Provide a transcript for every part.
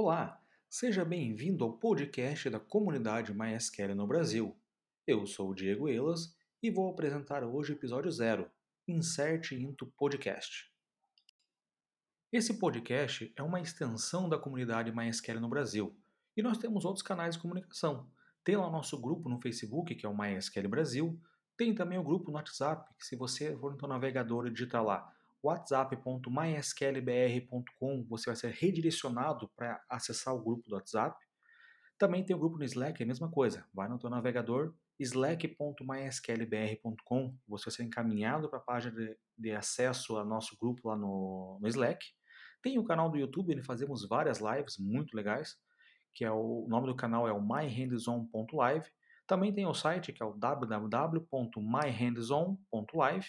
Olá, seja bem-vindo ao podcast da comunidade MySQL no Brasil. Eu sou o Diego Elas e vou apresentar hoje o episódio 0, Insert into Podcast. Esse podcast é uma extensão da comunidade MySQL no Brasil e nós temos outros canais de comunicação. Tem lá o nosso grupo no Facebook, que é o MySQL Brasil, tem também o grupo no WhatsApp, que se você for no seu navegador e digitar lá whatsapp.mysqlbr.com, você vai ser redirecionado para acessar o grupo do WhatsApp. Também tem o grupo no Slack, é a mesma coisa. Vai no teu navegador, slack.mysqlbr.com, você vai ser encaminhado para a página de, de, acesso ao nosso grupo lá no, no Slack. Tem o canal do YouTube, onde fazemos várias lives muito legais, que é o, o nome do canal é o myhandson.live. Também tem o site que é o www.myhandson.live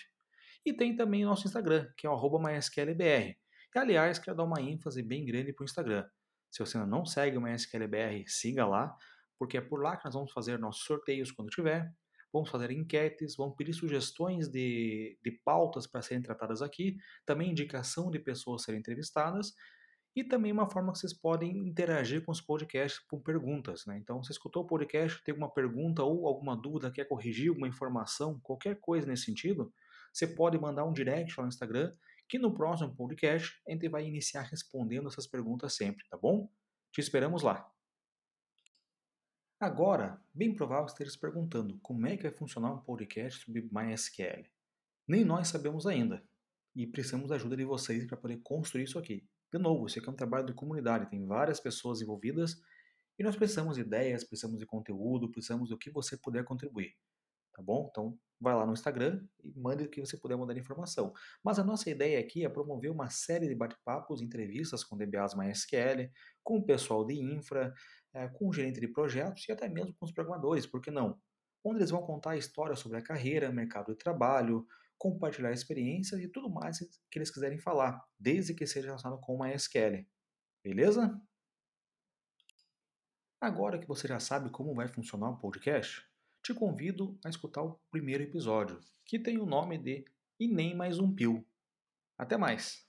e tem também o nosso Instagram, que é o MySQLBR. E, aliás, quero dar uma ênfase bem grande para o Instagram. Se você ainda não segue o MySQLBR, siga lá, porque é por lá que nós vamos fazer nossos sorteios quando tiver. Vamos fazer enquetes, vamos pedir sugestões de, de pautas para serem tratadas aqui, também indicação de pessoas serem entrevistadas e também uma forma que vocês podem interagir com os podcasts com perguntas. Né? Então, você escutou o podcast, tem alguma pergunta ou alguma dúvida, quer corrigir alguma informação, qualquer coisa nesse sentido, você pode mandar um direct lá no Instagram, que no próximo podcast a gente vai iniciar respondendo essas perguntas sempre, tá bom? Te esperamos lá. Agora, bem provável esteja se perguntando como é que vai funcionar um podcast sobre MySQL. Nem nós sabemos ainda e precisamos da ajuda de vocês para poder construir isso aqui. De novo, isso aqui é um trabalho de comunidade, tem várias pessoas envolvidas e nós precisamos de ideias, precisamos de conteúdo, precisamos do que você puder contribuir tá bom? Então, vai lá no Instagram mande o que você puder mandar informação. Mas a nossa ideia aqui é promover uma série de bate-papos, entrevistas com DBAs MySQL, com o pessoal de infra, é, com o gerente de projetos e até mesmo com os programadores, por que não? Onde eles vão contar a história sobre a carreira, mercado de trabalho, compartilhar experiências e tudo mais que eles quiserem falar, desde que seja relacionado com o MySQL. Beleza? Agora que você já sabe como vai funcionar o podcast, te convido a escutar o primeiro episódio, que tem o nome de E Nem Mais Um Pio. Até mais!